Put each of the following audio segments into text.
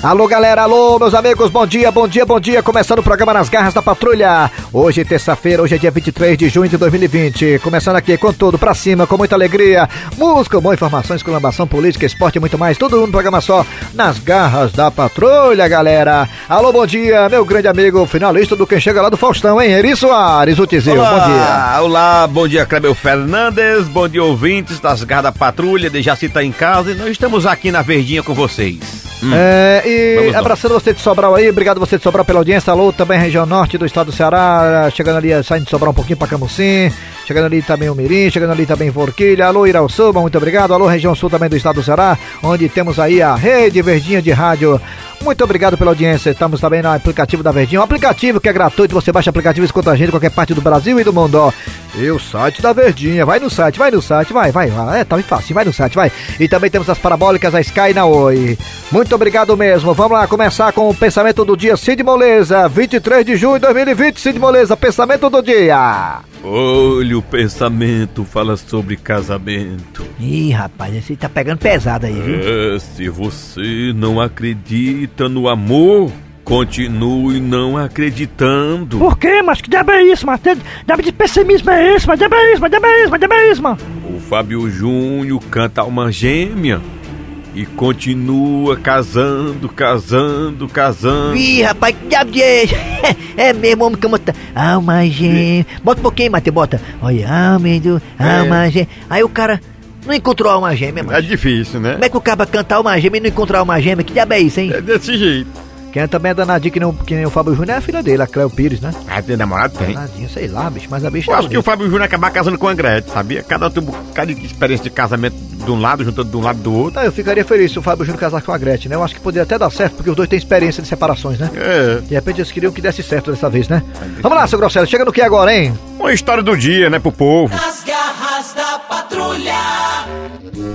Alô, galera, alô, meus amigos, bom dia, bom dia, bom dia. Começando o programa Nas Garras da Patrulha. Hoje, terça-feira, hoje é dia 23 de junho de 2020. Começando aqui com tudo pra cima, com muita alegria. Música, boa informação, exclamação, política, esporte e muito mais. Tudo num programa só, Nas Garras da Patrulha, galera. Alô, bom dia, meu grande amigo, finalista do Quem Chega Lá do Faustão, hein? Eri Soares, o Tizil, bom dia. Olá, bom dia, Clebel Fernandes, bom dia, ouvintes das Garras da Patrulha, de Jaci tá em casa e nós estamos aqui na Verdinha com vocês. Hum. É, e abraçando você de Sobral aí, obrigado você de Sobral pela audiência. Alô, também região norte do estado do Ceará, chegando ali, saindo de Sobral um pouquinho para Camusim, chegando ali também o Mirim, chegando ali também Forquilha. Alô, Irauçuba, muito obrigado. Alô, região sul também do estado do Ceará, onde temos aí a rede verdinha de rádio. Muito obrigado pela audiência. Estamos também no aplicativo da Verdinha, um aplicativo que é gratuito. Você baixa o aplicativo e escuta a gente em qualquer parte do Brasil e do mundo. E o site da Verdinha, vai no site, vai no site, vai, vai, vai. É, tá fácil, vai no site, vai. E também temos as parabólicas, a Sky na Oi. Muito obrigado mesmo. Vamos lá começar com o pensamento do dia Cid Moleza, 23 de junho de 2020. Cid Moleza, pensamento do dia. Olha, o pensamento fala sobre casamento. Ih, rapaz, esse tá pegando pesado aí, viu? É, se você não acredita no amor, continue não acreditando. Por quê? Mas que diabo é isso, mano? Diabo de pessimismo é esse, mas diabo é isso, mas diabo é isso, mas diabo é isso, mano? O Fábio Júnior canta uma gêmea e continua casando, casando, casando. Ih, rapaz, que diabo de é? É mesmo, homem que bota alma gêmea. Bota um pouquinho, Matheus, bota. Olha, alma do alma é. gêmea. Aí o cara não encontrou alma gêmea, mano. É difícil, né? Como é que o cara canta alma gêmea e não encontra alma gêmea? Que diabo é isso, hein? É desse jeito. Quem é também é danadinho que, não, que nem o Fábio Júnior é a filha dele, a Cleo Pires, né? Ah, tem namorado? Tem. Danadinho, sei lá, bicho, mas a bicha Eu tá acho que o Fábio Júnior acabar casando com a Gretchen, sabia? Cada tem um bocado de experiência de casamento de um lado, juntando de um lado do outro. Ah, eu ficaria feliz se o Fábio Júnior casar com a Gretchen, né? Eu acho que poderia até dar certo, porque os dois têm experiência de separações, né? É. De repente eles queriam que desse certo dessa vez, né? Vamos lá, seu Grosselho, chega no que agora, hein? Uma história do dia, né, pro povo. Nas garras da patrulha.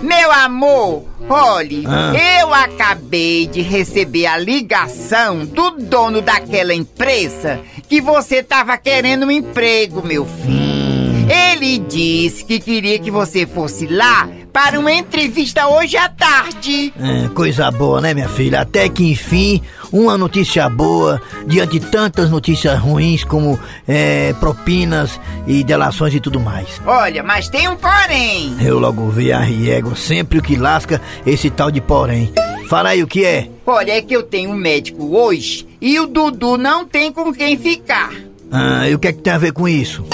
Meu amor, olhe, ah. eu acabei de receber a ligação do dono daquela empresa que você tava querendo um emprego, meu filho. Ele disse que queria que você fosse lá para uma entrevista hoje à tarde. É, coisa boa, né, minha filha? Até que enfim, uma notícia boa, diante de tantas notícias ruins como é, propinas e delações e tudo mais. Olha, mas tem um porém. Eu logo vi a Riego, sempre o que lasca esse tal de porém. Fala aí o que é. Olha, é que eu tenho um médico hoje e o Dudu não tem com quem ficar. Ah, e o que é que tem a ver com isso?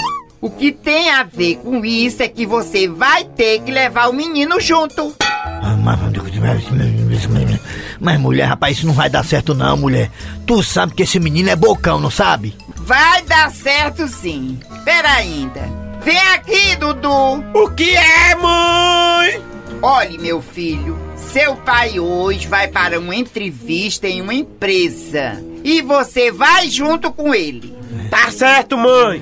O que tem a ver com isso é que você vai ter que levar o menino junto. Mas mulher, rapaz, isso não vai dar certo não, mulher. Tu sabe que esse menino é bocão, não sabe? Vai dar certo sim. Pera ainda. Vem aqui, Dudu. O que é, mãe? Olhe, meu filho, seu pai hoje vai para uma entrevista em uma empresa. E você vai junto com ele. Tá certo, mãe.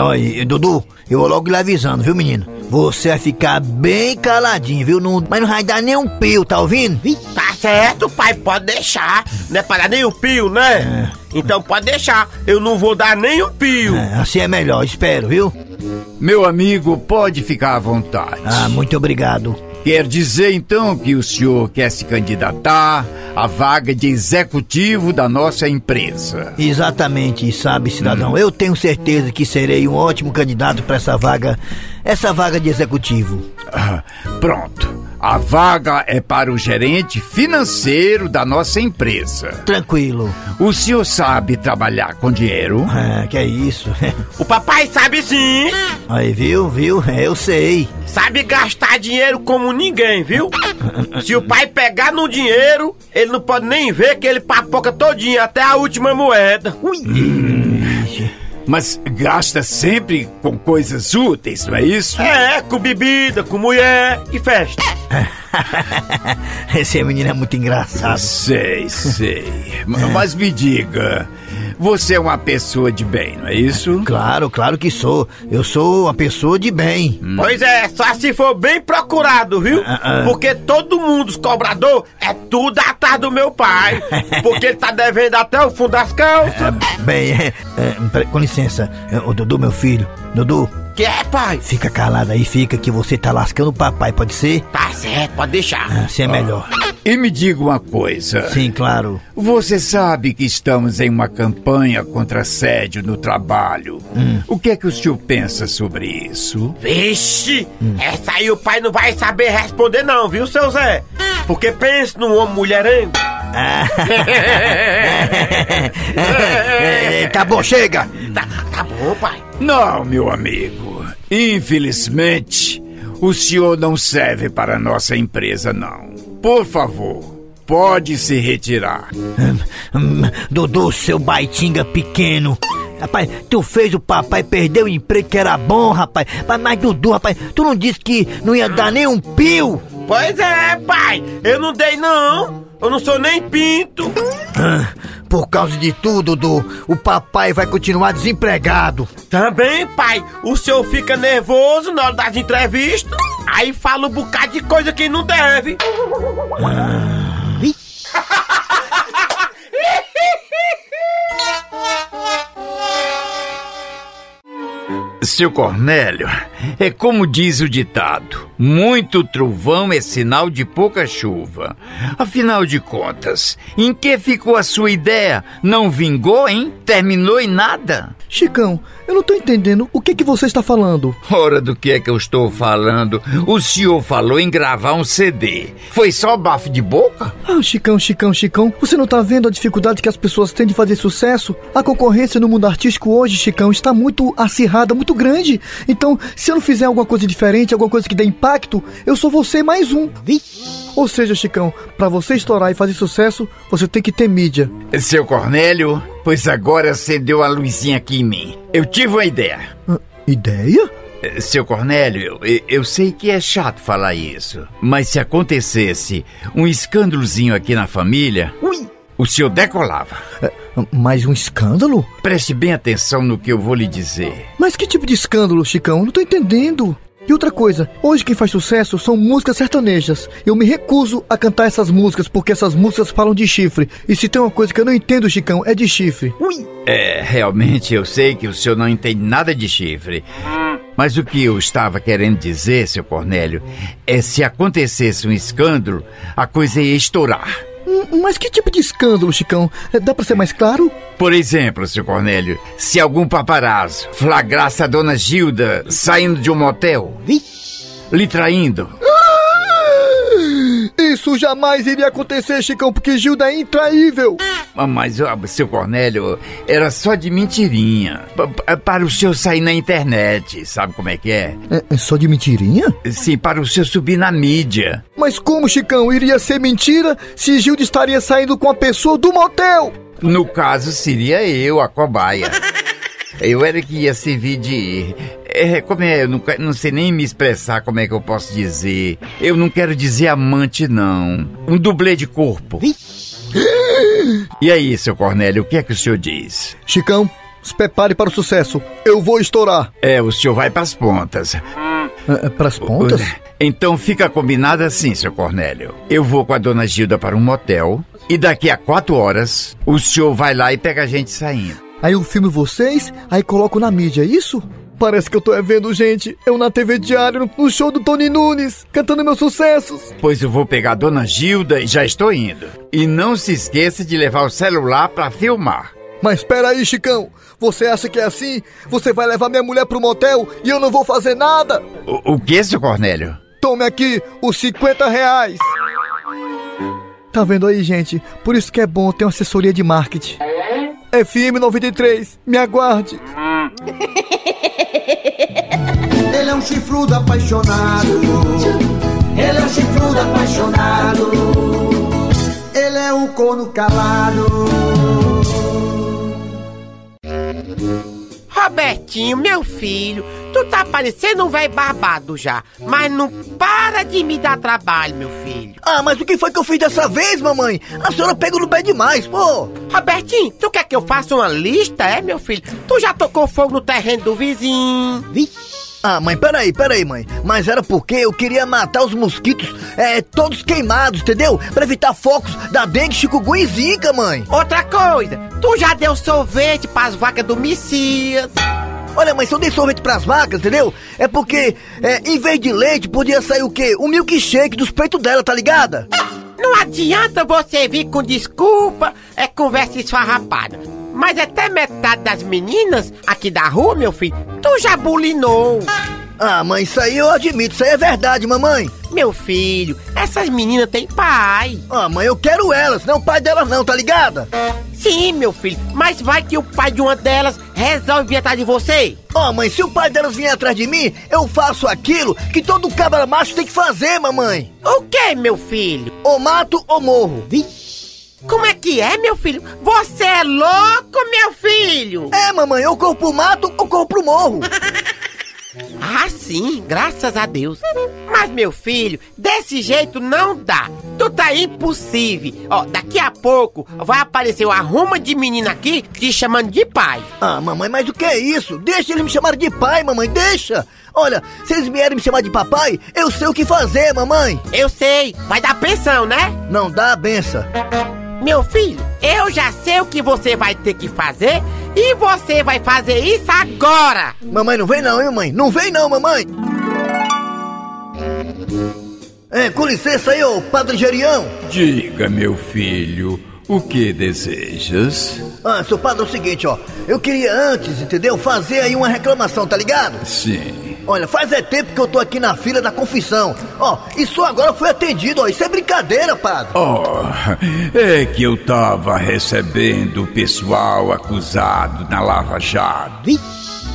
Olha, Dudu, eu vou logo lhe avisando, viu, menino? Você vai ficar bem caladinho, viu? Não, mas não vai dar nem um pio, tá ouvindo? Tá certo, pai, pode deixar. Não é para dar nem um pio, né? É. Então pode deixar. Eu não vou dar nem um pio. É, assim é melhor, espero, viu? Meu amigo, pode ficar à vontade. Ah, muito obrigado. Quer dizer então que o senhor quer se candidatar à vaga de executivo da nossa empresa? Exatamente, sabe, cidadão. Hum. Eu tenho certeza que serei um ótimo candidato para essa vaga, essa vaga de executivo. Ah, pronto. A vaga é para o gerente financeiro da nossa empresa. Tranquilo. O senhor sabe trabalhar com dinheiro? Ah, que é isso. o papai sabe sim. Aí, viu, viu? Eu sei. Sabe gastar dinheiro como ninguém, viu? Se o pai pegar no dinheiro, ele não pode nem ver que ele papoca todinho até a última moeda. Ui. Mas gasta sempre com coisas úteis, não é isso? É, com bebida, com mulher e festa. Esse menino é muito engraçado. Sei, sei. Mas me diga, você é uma pessoa de bem, não é isso? Claro, claro que sou. Eu sou uma pessoa de bem. Hum. Pois é, só se for bem procurado, viu? Ah, ah. Porque todo mundo, os cobrador, é tudo atrás do meu pai. porque ele tá devendo até o fundo das calças. bem, é, é, com licença, o Dudu, meu filho. Dudu, Que é, pai? Fica calado aí, fica que você tá lascando o papai, pode ser? Tá certo, pode deixar. Assim é melhor. E me diga uma coisa. Sim, claro. Você sabe que estamos em uma campanha contra assédio no trabalho. O que é que o senhor pensa sobre isso? Vixe, essa aí o pai não vai saber responder não, viu, seu Zé? Porque pense num homem mulherengo. É, tá bom, chega! Tá, tá bom, pai. Não, meu amigo. Infelizmente, o senhor não serve para a nossa empresa, não. Por favor, pode se retirar. Hum, Dudu, seu baitinga pequeno. Rapaz, tu fez o papai perder o emprego que era bom, rapaz. Mas, mas Dudu, rapaz, tu não disse que não ia dar nem um pio? Pois é, pai. Eu não dei não. Eu não sou nem pinto. Ah, Por causa de tudo, Dudu, o papai vai continuar desempregado. Também, pai. O senhor fica nervoso na hora das entrevistas. Aí fala um bocado de coisa que não deve. Seu Cornélio, é como diz o ditado: muito trovão é sinal de pouca chuva. Afinal de contas, em que ficou a sua ideia? Não vingou, hein? Terminou em nada? Chicão, eu não tô entendendo o que que você está falando. Ora, do que é que eu estou falando? O senhor falou em gravar um CD. Foi só bafo de boca? Ah, Chicão, Chicão, Chicão, você não tá vendo a dificuldade que as pessoas têm de fazer sucesso? A concorrência no mundo artístico hoje, Chicão, está muito acirrada, muito grande. Então, se eu não fizer alguma coisa diferente, alguma coisa que dê impacto, eu sou você mais um. Ou seja, Chicão, pra você estourar e fazer sucesso, você tem que ter mídia. Seu Cornélio, pois agora acendeu a luzinha aqui em mim. Eu tive uma ideia. Ah, ideia? Eh, Seu Cornélio, eu, eu sei que é chato falar isso, mas se acontecesse um escândalozinho aqui na família, o senhor decolava. É, mais um escândalo? Preste bem atenção no que eu vou lhe dizer. Mas que tipo de escândalo, Chicão? Não tô entendendo. E outra coisa, hoje quem faz sucesso são músicas sertanejas. Eu me recuso a cantar essas músicas porque essas músicas falam de chifre. E se tem uma coisa que eu não entendo, Chicão, é de chifre. É, realmente eu sei que o senhor não entende nada de chifre. Mas o que eu estava querendo dizer, seu Cornélio, é se acontecesse um escândalo, a coisa ia estourar. Hum, Mas que tipo de escândalo, Chicão? É, Dá pra ser mais claro? Por exemplo, seu Cornélio, se algum paparazzo flagrasse a dona Gilda saindo de um motel, lhe traindo, Isso jamais iria acontecer, Chicão, porque Gilda é intraível. Ah, Mas, ó, seu Cornélio, era só de mentirinha. Pa- pa- Para o senhor sair na internet, sabe como é que é? É, é só de mentirinha? Sim, para o senhor subir na mídia. Mas como, Chicão, iria ser mentira se Gilda estaria saindo com a pessoa do motel? No caso, seria eu, a cobaia. Eu era que ia servir de. É, como é? Eu não, não sei nem me expressar como é que eu posso dizer. Eu não quero dizer amante, não. Um dublê de corpo. E aí, seu Cornélio, o que é que o senhor diz? Chicão, se prepare para o sucesso. Eu vou estourar. É, o senhor vai pras pontas. É, é, pras pontas? Então fica combinado assim, seu Cornélio. Eu vou com a dona Gilda para um motel e daqui a quatro horas o senhor vai lá e pega a gente saindo. Aí eu filmo vocês, aí coloco na mídia, é isso? Parece que eu tô é vendo gente, eu na TV Diário, no show do Tony Nunes, cantando meus sucessos. Pois eu vou pegar a dona Gilda e já estou indo. E não se esqueça de levar o celular para filmar. Mas espera aí, Chicão. Você acha que é assim? Você vai levar minha mulher pro motel e eu não vou fazer nada? O, o que, seu Cornélio? Tome aqui os 50 reais. Tá vendo aí, gente? Por isso que é bom ter uma assessoria de marketing. FM 93, me aguarde. Ele é um chifrudo apaixonado. Ele é um chifrudo apaixonado. Ele é um corno calado. Robertinho, meu filho, tu tá parecendo um velho barbado já, mas não para de me dar trabalho, meu filho. Ah, mas o que foi que eu fiz dessa vez, mamãe? A senhora pegou no pé demais, pô. Robertinho, tu quer que eu faça uma lista, é, meu filho? Tu já tocou fogo no terreno do vizinho. Ah, mãe, peraí, peraí, mãe. Mas era porque eu queria matar os mosquitos, é, todos queimados, entendeu? Pra evitar focos da dengue, chikungunya e zika, mãe. Outra coisa, tu já deu sorvete pras vacas do Messias. Olha, mãe, se eu dei sorvete pras vacas, entendeu? É porque, é, em vez de leite, podia sair o quê? O milkshake dos peitos dela, tá ligada? Não adianta você vir com desculpa, é conversa esfarrapada. Mas até metade das meninas aqui da rua, meu filho, tu já bulinou. Ah, mãe, isso aí eu admito, isso aí é verdade, mamãe. Meu filho, essas meninas têm pai. Ah, mãe, eu quero elas, não o pai delas não, tá ligada? Sim, meu filho, mas vai que o pai de uma delas resolve vir atrás de você. Ó, oh, mãe, se o pai delas vier atrás de mim, eu faço aquilo que todo cabra macho tem que fazer, mamãe. O que, meu filho? Ou mato ou morro. Como é que é, meu filho? Você é louco, meu filho? É, mamãe, ou corpo mato ou corpo morro. Ah, sim, graças a Deus. Mas, meu filho, desse jeito não dá. Tu tá impossível. Ó, daqui a pouco vai aparecer uma ruma de menina aqui te chamando de pai. Ah, mamãe, mas o que é isso? Deixa eles me chamar de pai, mamãe, deixa. Olha, se eles vierem me chamar de papai, eu sei o que fazer, mamãe. Eu sei, vai dar pensão, né? Não dá benção. Meu filho, eu já sei o que você vai ter que fazer e você vai fazer isso agora! Mamãe, não vem não, hein, mamãe? Não vem não, mamãe! É, com licença aí, ô Padre Gerião! Diga, meu filho, o que desejas? Ah, seu padre, é o seguinte, ó. Eu queria antes, entendeu? Fazer aí uma reclamação, tá ligado? Sim. Olha, faz é tempo que eu tô aqui na fila da confissão. Ó, e só agora fui atendido, ó. Isso é brincadeira, padre. Oh, é que eu tava recebendo o pessoal acusado na Lava Jato.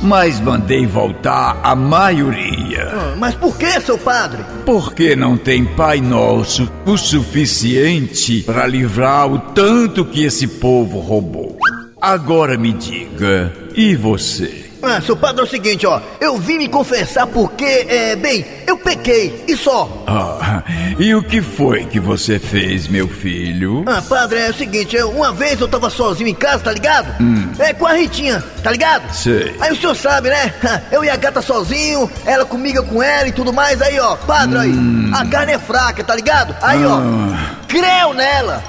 Mas mandei voltar a maioria. Ah, mas por que, seu padre? Porque não tem Pai Nosso o suficiente para livrar o tanto que esse povo roubou. Agora me diga, e você? Ah, seu padre, é o seguinte, ó. Eu vim me confessar porque, é, bem, eu pequei, e só. Ah, e o que foi que você fez, meu filho? Ah, padre, é o seguinte, uma vez eu tava sozinho em casa, tá ligado? Hum. É, com a Ritinha, tá ligado? Sei. Aí o senhor sabe, né? Eu e a gata sozinho, ela comigo, com ela e tudo mais. Aí, ó, padre, hum. aí, a carne é fraca, tá ligado? Aí, ah. ó, creu nela.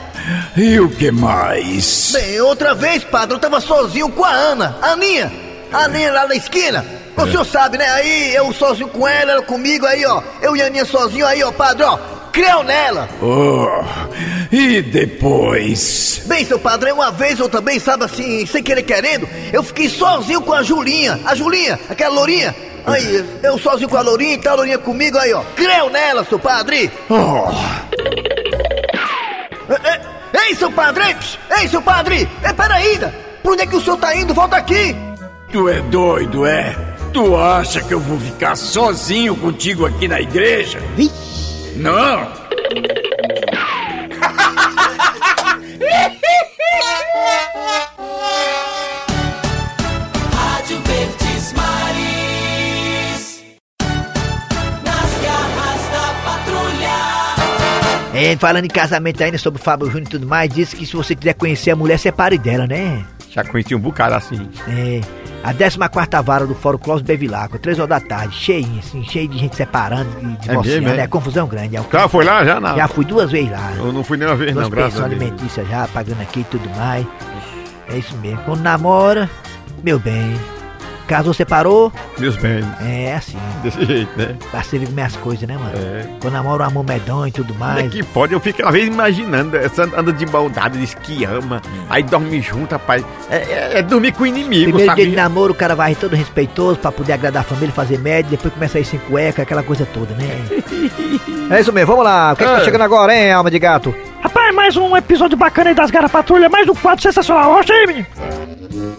E o que mais? Bem, outra vez, padre, eu tava sozinho com a Ana, a Aninha. A Aninha lá na esquina. O senhor sabe, né? Aí eu sozinho com ela, ela comigo, aí ó. Eu e a Aninha sozinho, aí ó, padre, ó. Creu nela! Oh, e depois? Bem, seu padre, uma vez eu também, sabe assim, sem querer querendo, eu fiquei sozinho com a Julinha. A Julinha, aquela lourinha. Aí, eu sozinho com a lourinha e tá a lourinha comigo, aí ó. Creu nela, seu padre! Oh. Ei, seu padre! Ei, seu padre! É, peraí! Por onde é que o senhor tá indo? Volta aqui! Tu é doido, é? Tu acha que eu vou ficar sozinho contigo aqui na igreja? Não! Rádio Verdes Maris Nas garras da patrulha É, falando em casamento ainda sobre o Fábio Júnior e tudo mais, disse que se você quiser conhecer a mulher, separe dela, né? Já conheci um bocado assim. É. A 14 vara do Fórum Clóvis Bevilacqua, 3 horas da tarde, cheinho, assim, cheio de gente separando e divorciando, é, é? confusão grande. É já foi lá, já não? Já fui duas vezes lá. Eu não fui nenhuma vez duas não, graças a Deus. alimentícia já, pagando aqui e tudo mais. É isso mesmo. Quando namora, meu bem, Casou, separou? Meus bens. É, assim. Desse jeito, né? Pra você viver minhas coisas, né, mano? É. Quando namora um amor medonho e tudo mais. É que pode, eu fico às vezes imaginando, essa anda de maldade, diz que ama, hum. aí dorme junto, rapaz. É, é, é dormir com o inimigo, Primeiro sabe? dia de namoro, o cara vai todo respeitoso pra poder agradar a família, fazer média, depois começa a ir sem cueca, aquela coisa toda, né? é isso mesmo, vamos lá. O que, é que tá é. chegando agora, hein, alma de gato? Rapaz, mais um episódio bacana aí das Garra Patrulha, mais um quadro sensacional. Rocha aí, menino.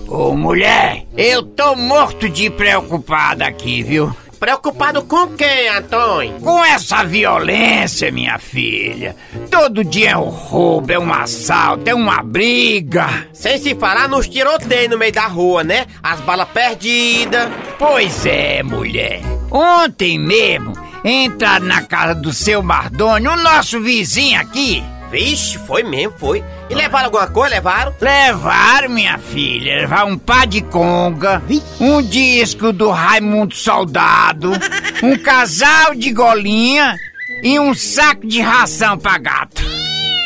Ô, mulher, eu tô morto de preocupado aqui, viu? Preocupado com quem, Antônio? Com essa violência, minha filha. Todo dia é um roubo, é um assalto, é uma briga. Sem se falar nos tiroteios no meio da rua, né? As balas perdidas. Pois é, mulher. Ontem mesmo, entraram na casa do seu Mardônio, o nosso vizinho aqui. Vixe, foi mesmo, foi. E levaram alguma coisa? Levaram? Levaram, minha filha. Levaram um pá de conga, um disco do Raimundo Soldado, um casal de golinha e um saco de ração pra gato.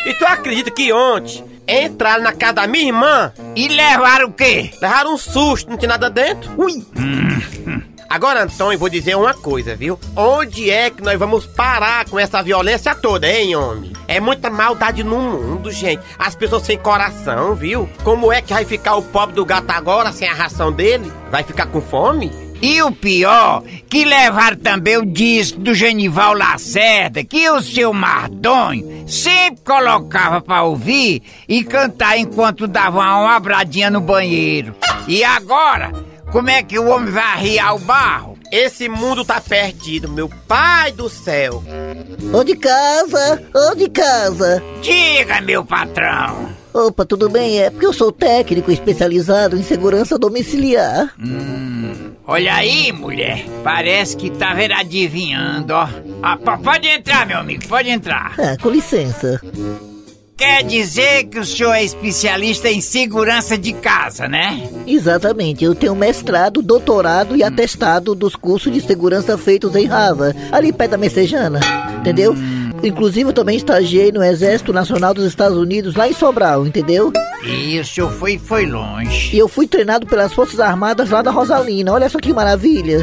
E tu acredita que ontem entraram na casa da minha irmã E levaram o quê? Levaram um susto, não tinha nada dentro. Ui! Agora, Antônio, vou dizer uma coisa, viu? Onde é que nós vamos parar com essa violência toda, hein, homem? É muita maldade no mundo, gente. As pessoas sem coração, viu? Como é que vai ficar o pobre do gato agora sem a ração dele? Vai ficar com fome? E o pior, que levaram também o disco do Genival Lacerda, que o seu Mardonho sempre colocava pra ouvir e cantar enquanto dava uma obradinha no banheiro. E agora, como é que o homem vai arriar o barro? Esse mundo tá perdido, meu pai do céu. Ô de casa, ô de casa. Diga, meu patrão. Opa, tudo bem? É porque eu sou técnico especializado em segurança domiciliar. Olha aí, mulher. Parece que tá ver adivinhando, ó. Ah, po- pode entrar, meu amigo, pode entrar. Ah, com licença. Quer dizer que o senhor é especialista em segurança de casa, né? Exatamente, eu tenho mestrado, doutorado e atestado dos cursos de segurança feitos em Harvard, ali perto da Messejana, entendeu? Inclusive eu também estagiei no Exército Nacional dos Estados Unidos, lá em Sobral, entendeu? O senhor foi, foi longe. E eu fui treinado pelas Forças Armadas lá da Rosalina, olha só que maravilha.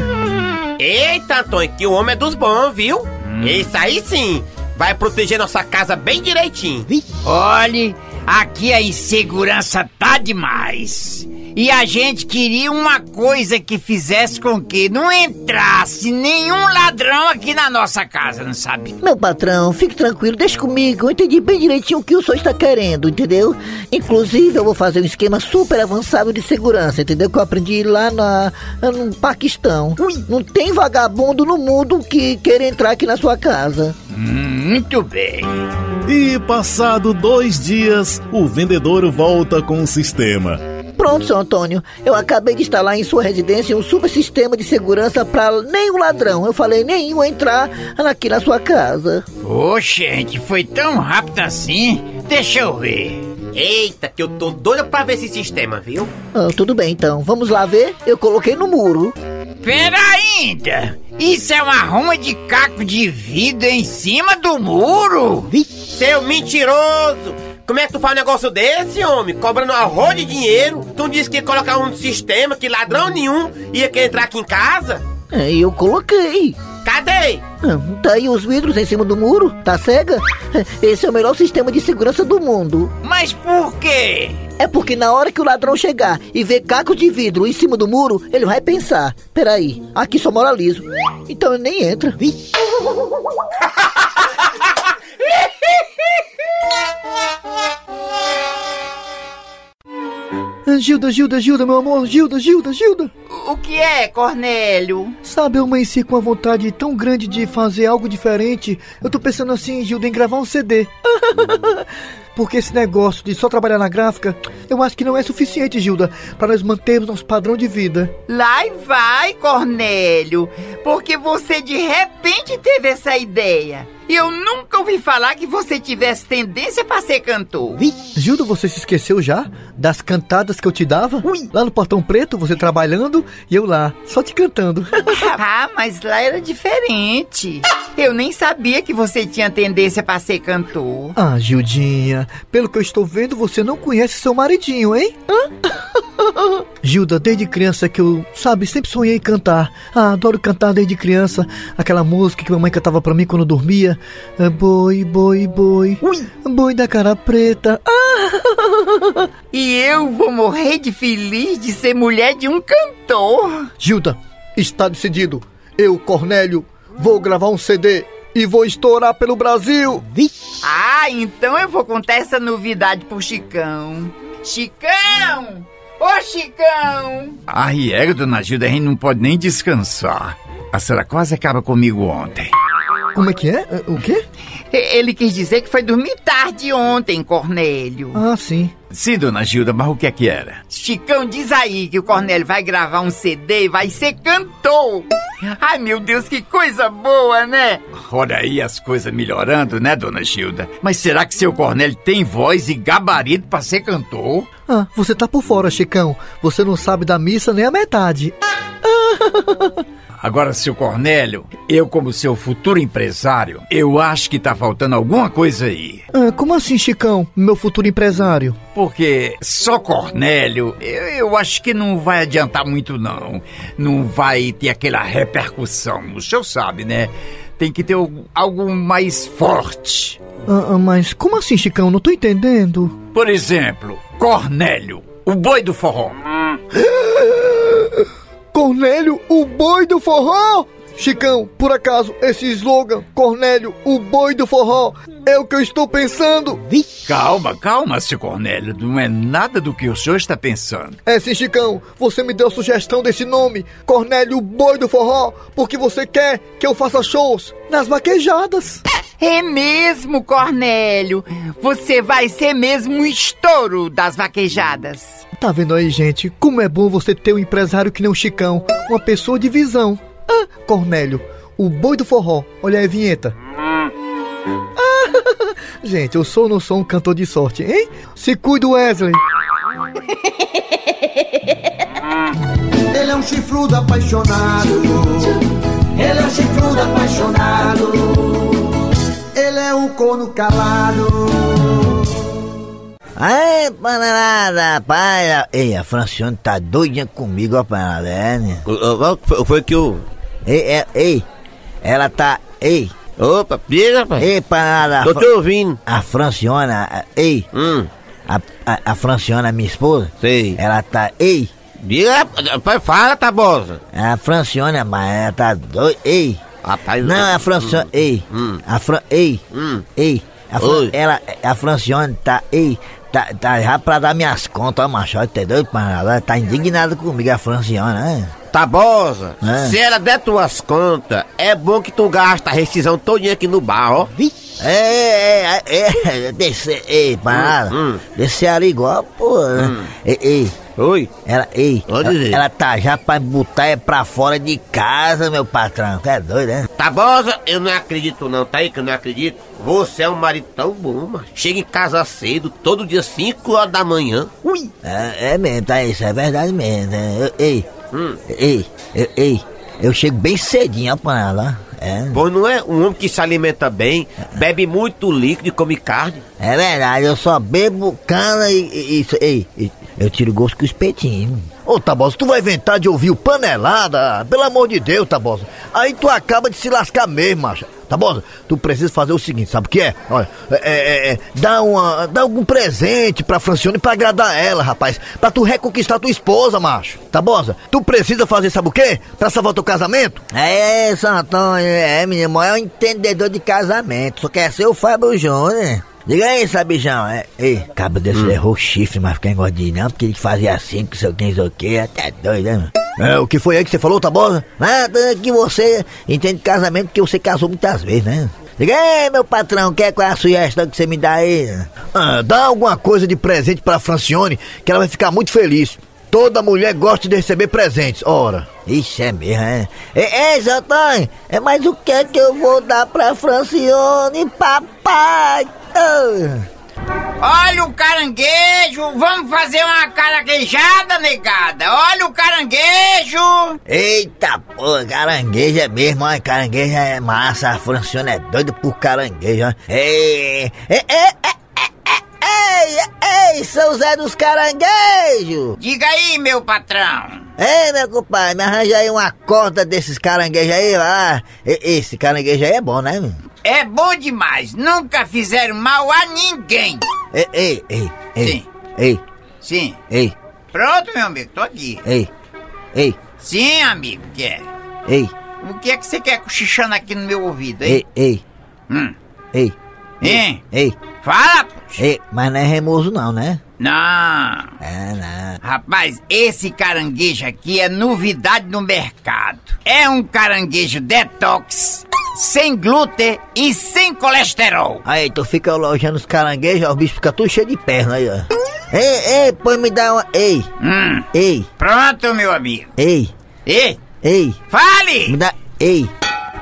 Eita, Antônio, que o homem é dos bons, viu? Isso aí sim. Vai proteger nossa casa bem direitinho. Olhe, aqui a insegurança tá demais. E a gente queria uma coisa que fizesse com que não entrasse nenhum ladrão aqui na nossa casa, não sabe? Meu patrão, fique tranquilo, deixa comigo. Eu entendi bem direitinho o que o senhor está querendo, entendeu? Inclusive, eu vou fazer um esquema super avançado de segurança, entendeu? Que eu aprendi lá na, no Paquistão. Não tem vagabundo no mundo que queira entrar aqui na sua casa. Muito bem. E passado dois dias, o vendedor volta com o sistema. Pronto, seu Antônio. Eu acabei de instalar em sua residência um super sistema de segurança para nenhum ladrão. Eu falei nenhum entrar aqui na sua casa. Ô, gente, foi tão rápido assim? Deixa eu ver. Eita, que eu tô doido pra ver esse sistema, viu? Ah, tudo bem, então. Vamos lá ver? Eu coloquei no muro. Pera ainda! Isso é uma ruma de caco de vidro em cima do muro? Seu mentiroso! Como é que tu faz um negócio desse, homem? Cobrando roda de dinheiro? Tu disse que ia colocar um sistema que ladrão nenhum ia querer entrar aqui em casa? É, eu coloquei. Cadê? Tá aí os vidros em cima do muro, tá cega? Esse é o melhor sistema de segurança do mundo. Mas por quê? É porque na hora que o ladrão chegar e ver cacos de vidro em cima do muro, ele vai pensar: peraí, aqui só mora liso. Então ele nem entra. Vixe. Gilda, Gilda, Gilda, meu amor, Gilda, Gilda, Gilda. O que é, Cornélio? Sabe, eu amanheci com uma vontade tão grande de fazer algo diferente. Eu tô pensando assim, Gilda, em gravar um CD. Porque esse negócio de só trabalhar na gráfica, eu acho que não é suficiente, Gilda, para nós mantermos nosso padrão de vida. Lá e vai, Cornélio, porque você de repente teve essa ideia. Eu nunca ouvi falar que você tivesse tendência para ser cantor. Gilda, você se esqueceu já das cantadas que eu te dava? Lá no Portão Preto, você trabalhando e eu lá, só te cantando. Ah, mas lá era diferente. Eu nem sabia que você tinha tendência para ser cantor. ah, Gildinha, pelo que eu estou vendo, você não conhece seu maridinho, hein? Hã? Gilda, desde criança que eu, sabe, sempre sonhei em cantar. Ah, adoro cantar desde criança. Aquela música que mamãe cantava pra mim quando eu dormia. Ah, Boi, boi, boi. Boi da cara preta. Ah! E eu vou morrer de feliz de ser mulher de um cantor. Gilda, está decidido. Eu, Cornélio, vou gravar um CD e vou estourar pelo Brasil. Ah, então eu vou contar essa novidade pro Chicão. Chicão! Ô, Chicão! Ai, é, dona Gilda, a gente não pode nem descansar. A senhora quase acaba comigo ontem. Como é que é? Ah, O quê? Ele quis dizer que foi dormir tarde ontem, Cornélio. Ah, sim. Sim, dona Gilda, mas o que é que era? Chicão, diz aí que o Cornélio vai gravar um CD e vai ser cantor. Ai, meu Deus, que coisa boa, né? Olha aí as coisas melhorando, né, dona Gilda? Mas será que seu Cornélio tem voz e gabarito pra ser cantor? Ah, você tá por fora, Chicão. Você não sabe da missa nem a metade. Agora, seu Cornélio, eu como seu futuro empresário, eu acho que tá faltando alguma coisa aí. Ah, como assim, Chicão, meu futuro empresário? Porque só Cornélio, eu, eu acho que não vai adiantar muito não. Não vai ter aquela repercussão. O senhor sabe, né? Tem que ter algo- mais forte. Ah, ah, mas como assim, Chicão? Não tô entendendo. Por exemplo, Cornélio, o boi do forró. Cornélio, o boi do forró? Chicão, por acaso esse slogan, Cornélio, o boi do forró, é o que eu estou pensando? Calma, calma, seu Cornélio. Não é nada do que o senhor está pensando. É sim, Chicão, você me deu a sugestão desse nome, Cornélio, o boi do forró, porque você quer que eu faça shows nas vaquejadas. É mesmo, Cornélio. Você vai ser mesmo um estouro das vaquejadas. Tá vendo aí, gente, como é bom você ter um empresário que nem o Chicão, uma pessoa de visão. Ah, Cornélio, o boi do forró, olha aí a vinheta. Ah, gente, eu sou ou não sou um cantor de sorte, hein? Se cuida, Wesley. Ele é um chifrudo apaixonado. Ele é um chifrudo apaixonado. Ele é um corno calado. Aê, panelada, rapaz. Ei, a Francione tá doidinha comigo, ó, panelada, é, né? Foi, foi que o. Ei, é, ei, ela tá, ei, Opa, diga, rapaz. ei, panelada. a Tô te ouvindo. A Franciona, a- ei, Hum, a, a, a Franciona, minha esposa, sei. ela tá, ei, Diga, fala, Tabosa. a Franciona, mas ela tá doida, ei. Rapaz, Não, a Francione, ei, Hum. a Fran, ei, Hum. ei, a Fran, ela, a Francione tá, ei, tá, tá já pra dar minhas contas, ó, macho, tá panelada, ela tá indignada comigo, a Franciona, né? Tabosa, É. se ela der tuas contas, é bom que tu gasta a rescisão todinha aqui no bar, ó. É, é, é, é, descer, ei, parada, hum. descer ali igual, pô, né? Ei, ei, Oi. ela, ei, Pode ela, dizer. ela tá já pra botar é pra fora de casa, meu patrão, tu é doido, né? Tabosa, eu não acredito não, tá aí que eu não acredito. Você é um marido tão bom, mano. Chega em casa cedo, todo dia 5 horas da manhã. Ui. É, é mesmo, tá, isso é verdade mesmo, né? Eu- ei, Hum. ei, eu, ei, eu chego bem cedinho, ó, panela, é, Pois não é um homem que se alimenta bem, bebe muito líquido e come carne. é verdade, eu só bebo cana e, e isso, ei, e- eu tiro gosto com o espetinho. Ô, Tabosa, tu vai inventar de ouvir o panelada? Pelo amor de Deus, Tabosa. Aí tu acaba de se lascar mesmo, macho. Tabosa, tu precisa fazer o seguinte, sabe o que é? Olha, é, é, é, dá, uma, dá algum presente pra Francione pra agradar ela, rapaz. Pra tu reconquistar tua esposa, macho. Tabosa, tu precisa fazer, sabe o quê? Pra salvar teu casamento? É, Santônio, é, menino, é um entendedor de casamento. Só quer ser o Fábio Júnior. Diga aí, Sabijão, é, ei, cabo desse errou o chifre, mas fica engordinho não, porque ele fazia assim, que sei o que, não sei o que, até doido, né? É, o que foi aí que você falou, Tabosa? Nada, que você entende casamento, porque você casou muitas vezes, né? Diga aí, meu patrão, quer qual é a sugestão que você me dá aí? Ah, dá alguma coisa de presente pra Francione, que ela vai ficar muito feliz. Toda mulher gosta de receber presentes, ora. Ixi, é mesmo, é? Ei, Zantônio, é, mas o que é que eu vou dar pra Francione, papai? Olha o caranguejo, vamos fazer uma caranguejada, negada. Olha o caranguejo. Eita, pô, caranguejo é mesmo, ó, caranguejo é massa, a Francione é doida por caranguejo, ó. Ei, ei, ei, ei, ei, ei, São Zé dos Caranguejos! Diga aí, meu patrão. Ei, meu compadre, me arranja aí uma corda desses caranguejos aí, lá. Esse caranguejo aí é bom, né? É bom demais, nunca fizeram mal a ninguém. Ei, ei, ei, ei, Sim. ei, Sim. ei, Pronto, meu amigo, tô aqui. ei, ei, Sim, amigo, quer. ei, O que é que você quer cochichando aqui no meu ouvido, hein? ei, ei, Hum. ei, Hein? ei, Fala, poxa. ei, mas não é remoso não, né? Não. É, não. Rapaz, esse caranguejo aqui é novidade no mercado. É um caranguejo detox, sem glúten e sem colesterol. Aí, tu fica elogiando os caranguejos, o bicho fica tudo cheio de perna aí, ó. Ei, ei, pô, me dá uma. Ei, Hum. ei, Pronto, meu amigo. ei, ei, me fale! dá. Ei,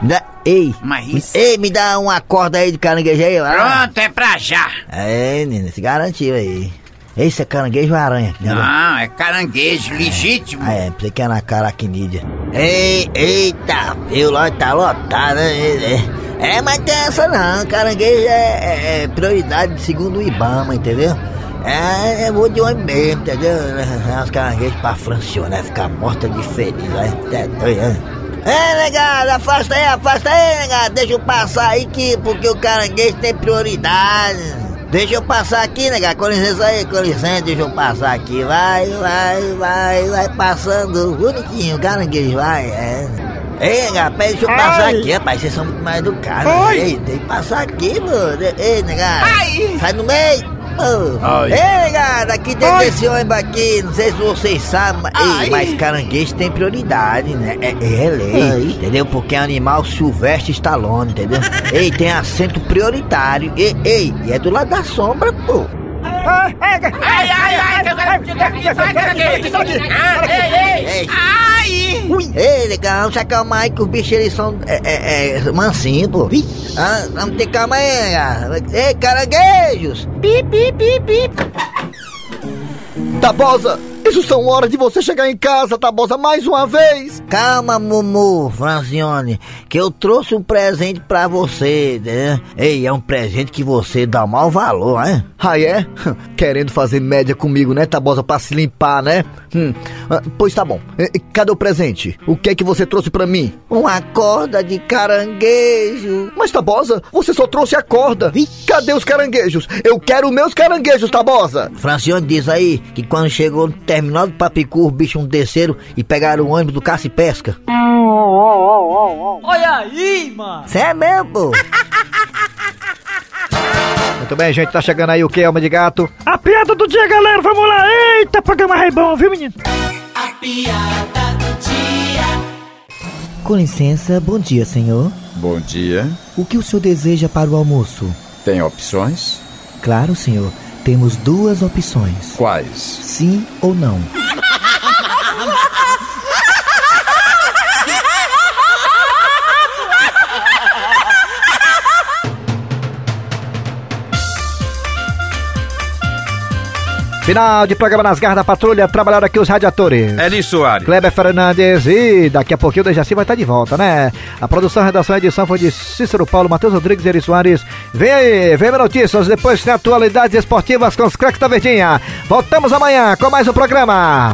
me dá. Ei, Mas ei, me dá uma corda aí de caranguejo aí, ó. Pronto, é pra já. É, menino, se garantiu aí. Esse é caranguejo ou aranha? né? Não, é caranguejo legítimo. Ah, é, pensei que era na caraquinídea. Ei, eita, viu lá, tá lotado, né? É, é, mas tem essa não, caranguejo é, é- é prioridade segundo o Ibama, entendeu? É, eu vou de ônibus mesmo, entendeu? Os caranguejos pra Franciona, ficar morta de feliz, vai. É doido, né? É, negado, afasta aí, afasta aí, negado. Deixa eu passar aí que, porque o caranguejo tem prioridade. Deixa eu passar aqui, negado. Com licença aí, com licença, deixa eu passar aqui. Vai, vai, vai, vai passando. Bonitinho, o caranguejo, vai, é. Ei, negado, pera, deixa eu passar Ai. aqui, rapaz. Vocês são muito mais educados. Ai. Ei, tem que passar aqui, mano. Ei, negado. Ai. Sai no meio. Ai. Ei, negado, aqui dentro desse ônibus aqui, não sei se vocês sabem, mas, ei, Ai. mas caranguejo tem prioridade, né? É, é lei, entendeu? Porque é animal silvestre Stallone, entendeu? ei, tem assento prioritário. Ei, ei, e é do lado da sombra, pô. Ai, ai, ai, Ai, ai, ai. Ah, ei, Ai! ei, legal, se acalma aí que os bichos eles são é, é, é, mansinhos, pô. Ah, vamos ter calma aí, negado. Ei, caranguejos! Pi, pi, pi, pi. Tabosa, isso são horas de você chegar em casa, Tabosa, mais uma vez. Calma, Mumu, Francione, que eu trouxe um presente pra você, né? Ei, é um presente que você dá mau valor, né? Ah, é? Querendo fazer média comigo, né, Tabosa, pra se limpar, né? Hum, ah, pois tá bom. Cadê o presente? O que é que você trouxe pra mim? Uma corda de caranguejo. Mas, Tabosa, você só trouxe a corda. Cadê os caranguejos? Eu quero meus caranguejos, Tabosa. Francione diz aí que quando chegou no terminal do Papicu, os bichos desceram e pegaram o ônibus do Caça e Pesca. Olha aí, mano. Cê é mesmo, pô? Muito bem, gente, tá chegando aí o que, Alma de Gato? A piada do dia, galera, vamos lá. Eita, programa rei bom, viu, menino? Com licença, bom dia, senhor. Bom dia. O que o senhor deseja para o almoço? Tem opções? Claro, senhor. Temos duas opções: Quais? sim ou não. Final de programa nas garras da patrulha, trabalharam aqui os radiadores. Eli Soares. Kleber Fernandes e daqui a pouquinho o Dejaci vai estar de volta, né? A produção, redação e edição foi de Cícero Paulo, Matheus Rodrigues e Eri Soares. Vem aí, vem notícias, depois tem atualidades esportivas com os craques da Verdinha. Voltamos amanhã com mais um programa.